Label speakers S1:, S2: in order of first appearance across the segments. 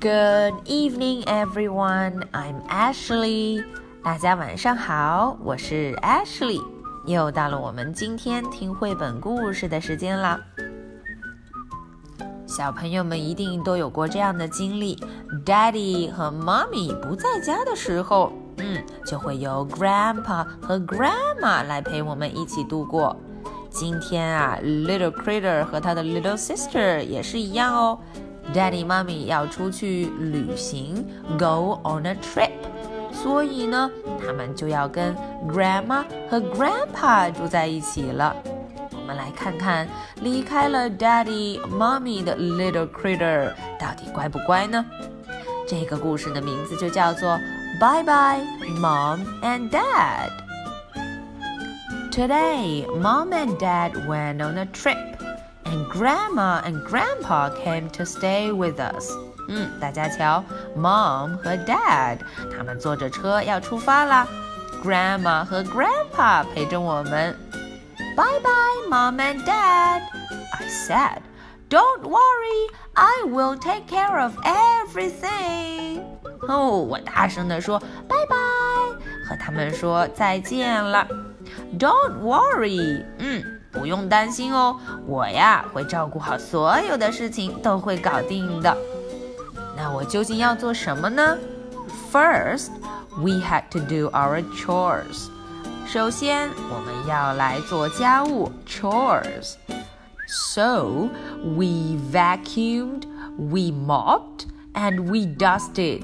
S1: Good evening, everyone. I'm Ashley. 大家晚上好，我是 Ashley。又到了我们今天听绘本故事的时间了。小朋友们一定都有过这样的经历：Daddy 和 Mommy 不在家的时候，嗯，就会由 Grandpa 和 Grandma 来陪我们一起度过。今天啊，Little Critter 和他的 Little Sister 也是一样哦。Daddy、Mommy 要出去旅行，Go on a trip，所以呢，他们就要跟 Grandma 和 Grandpa 住在一起了。我们来看看离开了 Daddy、Mommy 的 Little Critter 到底乖不乖呢？这个故事的名字就叫做 Bye Bye Mom and Dad。Today, Mom and Dad went on a trip and Grandma and Grandpa came to stay with us. 嗯，大家瞧，Mom 和 Dad 他们坐着车要出发啦。Grandma 和 Grandpa 陪着我们。Bye bye, Mom and Dad. I said, Don't worry, I will take care of everything. 哦，我大声地说拜拜，和他们说再见了。Don't worry，嗯。 不用担心哦，我呀会照顾好所有的事情，都会搞定的。那我究竟要做什么呢？First, we had to do our chores。首先，我们要来做家务 chores。So we vacuumed, we mopped, and we dusted。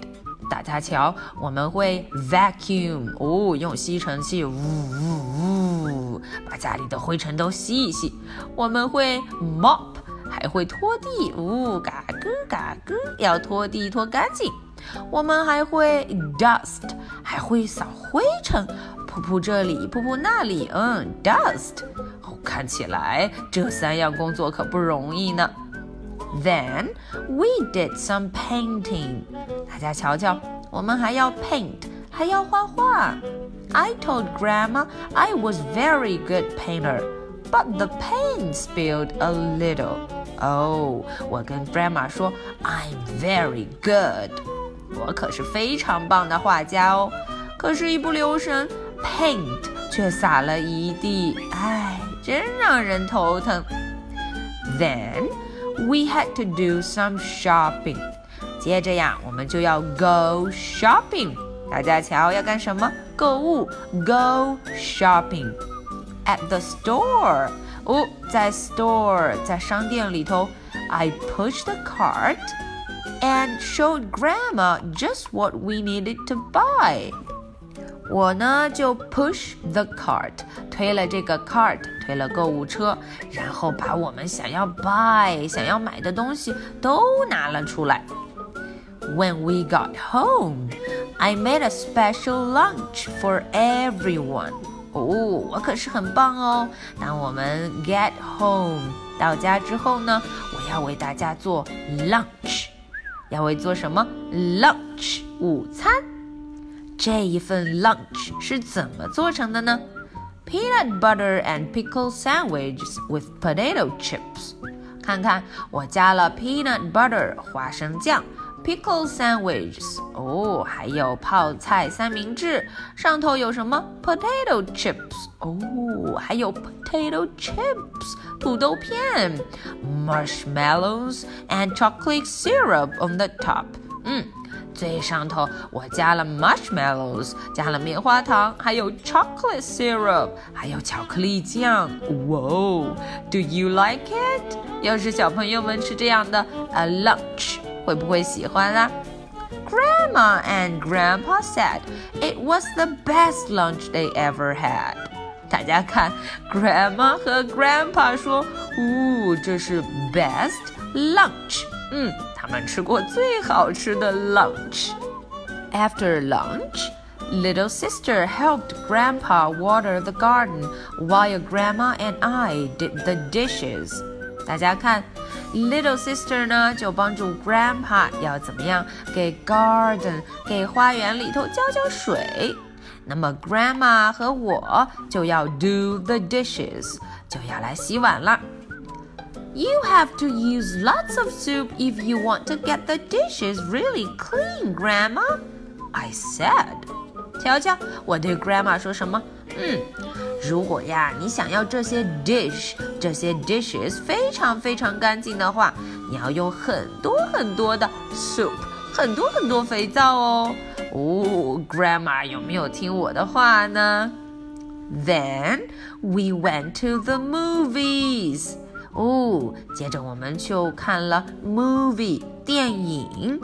S1: 大家瞧，我们会 vacuum，哦，用吸尘器，呜呜呜， 把家里的灰尘都吸一吸。我们会 mop，还会拖地，呜，嘎咯嘎咯，要拖地拖干净。我们还会 dust，还会扫灰尘，扑扑这里，扑扑那里，嗯，dust。哦，看起来这三样工作可不容易呢。Then we did some painting。大家瞧瞧，我们还要 paint，还要画画。I told Grandma I was very good painter, but the paint spilled a little. 哦，我跟 Grandma 说 I'm very good，我可是非常棒的画家哦。可是，一不留神，paint 却洒了一地，唉，真让人头疼。Then we had to do some shopping。接着呀，我们就要 go shopping。 大家瞧，要干什么？购物，go shopping at the store。哦，在 store，在商店里头，I pushed the cart and showed Grandma just what we needed to buy。我呢就 push the cart，推了这个 cart，推了购物车，然后把我们想要 buy 想要买的东西都拿了出来。When we got home, I made a special lunch for everyone. 哦，我可是很棒哦！当我们 get home 到家之后呢，我要为大家做 lunch，要为做什么？lunch 午餐。这一份 lunch 是怎么做成的呢？Peanut butter and pickle sandwiches with potato chips。看看，我加了 peanut butter 花生酱 ，pickle sandwiches 哦，还有泡菜三明治，上头有什么 potato chips 哦，还有 potato chips 土豆片，marshmallows and chocolate syrup on the top。嗯。最上头我加了 marshmallows，加了棉花糖，还有 chocolate syrup，还有巧克力酱。哇哦，Do you like it？要是小朋友们吃这样的 a lunch， 会不会喜欢啊？Grandma and Grandpa said it was the best lunch they ever had。大家看，Grandma 和 Grandpa 说，哦，这是 best lunch。嗯。他们吃过最好吃的 lunch。After lunch, little sister helped Grandpa water the garden while Grandma and I did the dishes. 大家看 ，little sister 呢就帮助 Grandpa 要怎么样给 garden 给花园里头浇浇水。那么 Grandma 和我就要 do the dishes，就要来洗碗了。 You have to use lots of soup if you want to get the dishes really clean, Grandma. I said. 瞧瞧，我对 Grandma 说什么？嗯， 如果呀，你想要这些 dish 这些 dishes 非常非常干净的话，你要用很多很多的 soup，很多很多肥皂哦。哦，Grandma 有没有听我的话呢？Then we went to the movies. 哦，接着我们就看了 movie 电影。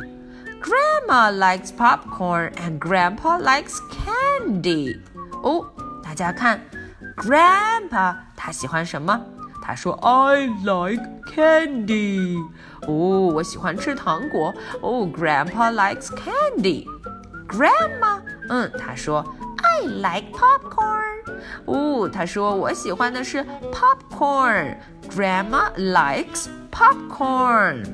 S1: Grandma likes popcorn and Grandpa likes candy。哦，大家看 ，Grandpa 他喜欢什么？他说 I like candy。哦，我喜欢吃糖果。哦，Grandpa likes candy。Grandma，嗯，他说 I like popcorn。哦，他说我喜欢的是 popcorn。Grandma likes popcorn.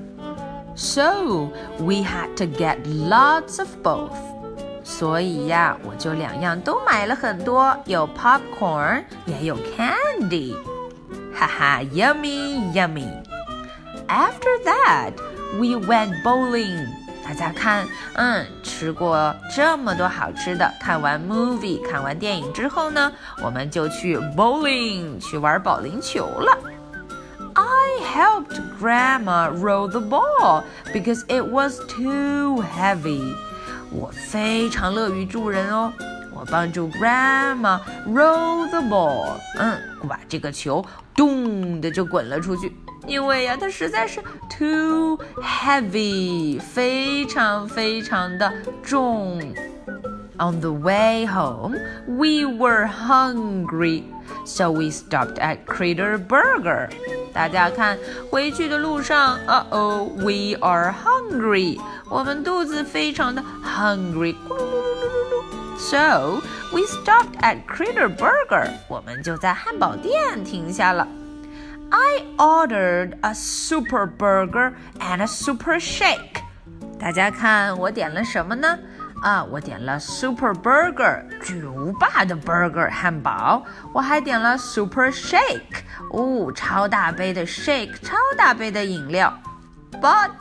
S1: So we had to get lots of both. 所以呀，我就两样都买了很多，有 popcorn 也有 candy。哈哈，yummy yummy。After that, we went bowling. 大家看，嗯，吃过这么多好吃的，看完 movie 看完电影之后呢，我们就去 bowling 去玩保龄球了。helped Grandma roll the ball because it was too heavy. 我非常乐于助人哦，我帮助 Grandma roll the ball。嗯，把这个球咚的就滚了出去，因为呀，它实在是 too heavy，非常非常的重。On the way home, we were hungry, so we stopped at Critter Burger. 大家看，回去的路上，呃哦，we are hungry，我们肚子非常的 hungry，咕噜噜噜噜噜。So we stopped at Critter Burger，我们就在汉堡店停下了。I ordered a super burger and a super shake。大家看，我点了什么呢？ 啊，我点了 Super Burger 巨无霸的 Burger 汉堡，我还点了 Super Shake 哦，超大杯的 Shake 超大杯的饮料。But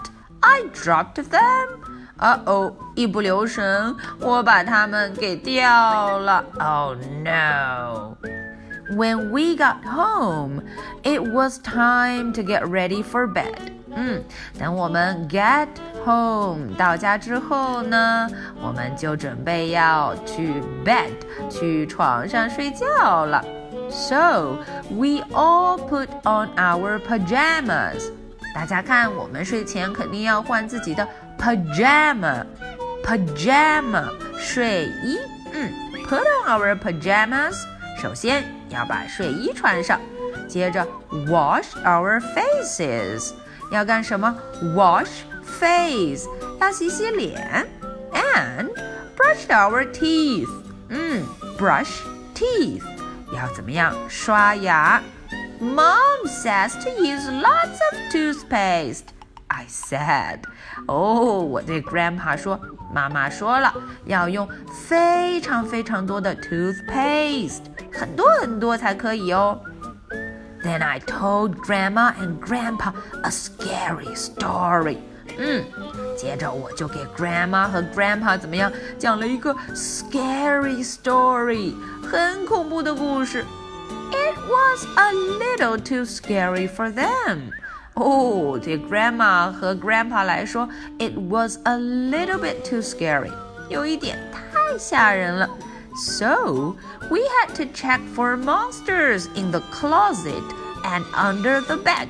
S1: I dropped them。啊哦，一不留神，我把它们给掉了。Oh no！When we got home, it was time to get ready for bed. 嗯，等我们 get home 到家之后呢，我们就准备要去 bed 去床上睡觉了。So we all put on our pajamas. 大家看，我们睡前肯定要换自己的 pajama，pajama 睡衣。嗯，put on our pajamas。 首先要把睡衣穿上，接着 wash our faces，要干什么？wash face，要洗洗脸，and brush our teeth，嗯，brush teeth，要怎么样？刷牙。Mom says to use lots of toothpaste. I said. 哦，我对 Grandpa 说， 妈妈说了，要用非常非常多的 toothpaste，很多很多才可以哦。Then I told Grandma and Grandpa a scary story. 嗯，接着我就给 Grandma 和 Grandpa 怎么样讲了一个 scary story，很恐怖的故事。It was a little too scary for them. 哦，对 Grandma 和 Grandpa 来说，it was a little bit too scary，有一点太吓人了。So we had to check for monsters in the closet and under the bed.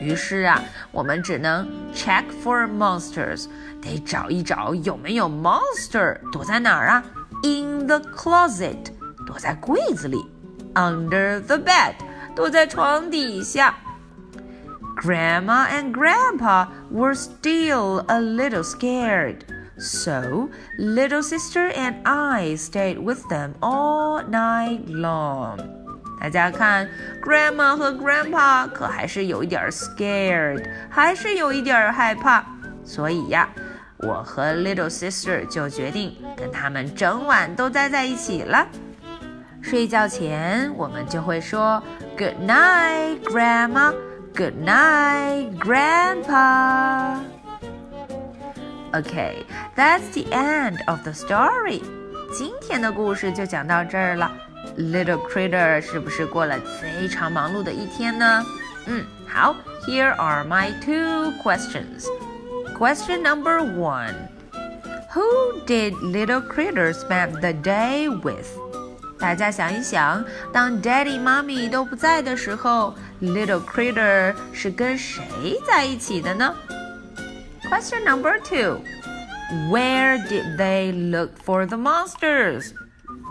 S1: 于是啊，我们只能 check for monsters，得找一找有没有 monster 躲在哪儿啊？In the closet，躲在柜子里；under the bed，躲在床底下。 Grandma and Grandpa were still a little scared. So, little sister and I stayed with them all night long. 大家看，Grandma 和 Grandpa 可还是有一点 scared，还是有一点害怕。所以呀，我和 little sister 就决定跟他们整晚都待在一起了。睡觉前，我们就会说 Good night, Grandma。 Good night, Grandpa. Okay, that's the end of the story. 今天的故事就讲到这儿了。Little Critter 是不是过了非常忙碌的一天呢？嗯，好。Here are my two questions. Question number one. Who did Little Critter spend the day with? 大家想一想，当 Daddy、Mommy 都不在的时候，Little Critter 是跟谁在一起的呢？Question number two. Where did they look for the monsters?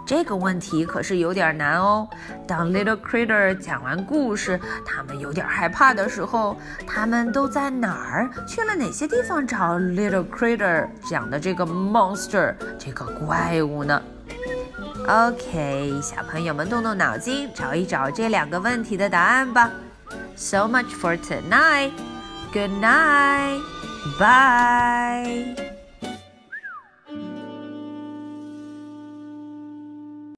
S1: 这个问题可是有点难哦。当 Little Critter 讲完故事，他们有点害怕的时候，他们都在哪儿？去了哪些地方找 Little Critter 讲的这个 monster 这个怪物呢？OK，小朋友们动动脑筋，找一找这两个问题的答案吧。So much for tonight. Good night. Bye.